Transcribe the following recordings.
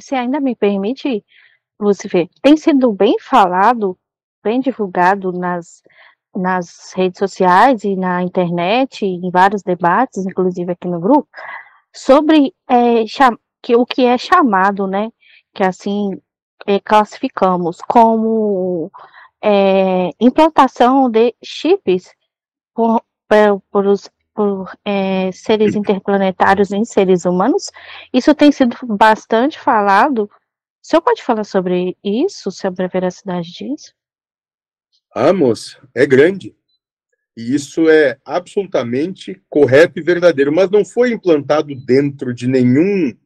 se ainda me permite, Lucifer, tem sido bem falado, bem divulgado nas, nas redes sociais e na internet, em vários debates, inclusive aqui no grupo, sobre é, que, o que é chamado, né, que assim é, classificamos como é, implantação de chips por, por, por, os, por é, seres interplanetários em seres humanos. Isso tem sido bastante falado. O senhor pode falar sobre isso, sobre a veracidade disso? Ah, moça, é grande. E isso é absolutamente correto e verdadeiro, mas não foi implantado dentro de nenhum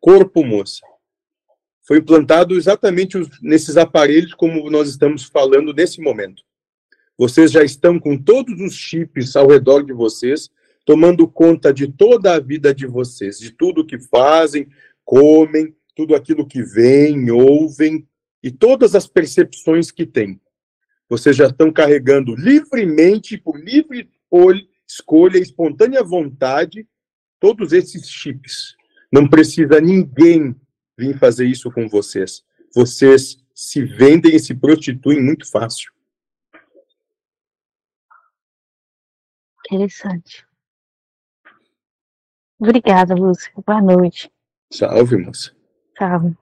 corpo, moça. Foi implantado exatamente nesses aparelhos como nós estamos falando nesse momento. Vocês já estão com todos os chips ao redor de vocês, tomando conta de toda a vida de vocês, de tudo que fazem, comem, tudo aquilo que veem, ouvem e todas as percepções que têm. Vocês já estão carregando livremente, por livre escolha, espontânea vontade, todos esses chips. Não precisa ninguém vir fazer isso com vocês. Vocês se vendem e se prostituem muito fácil. Interessante. Obrigada, Lúcia. Boa noite. Salve, moça. Salve.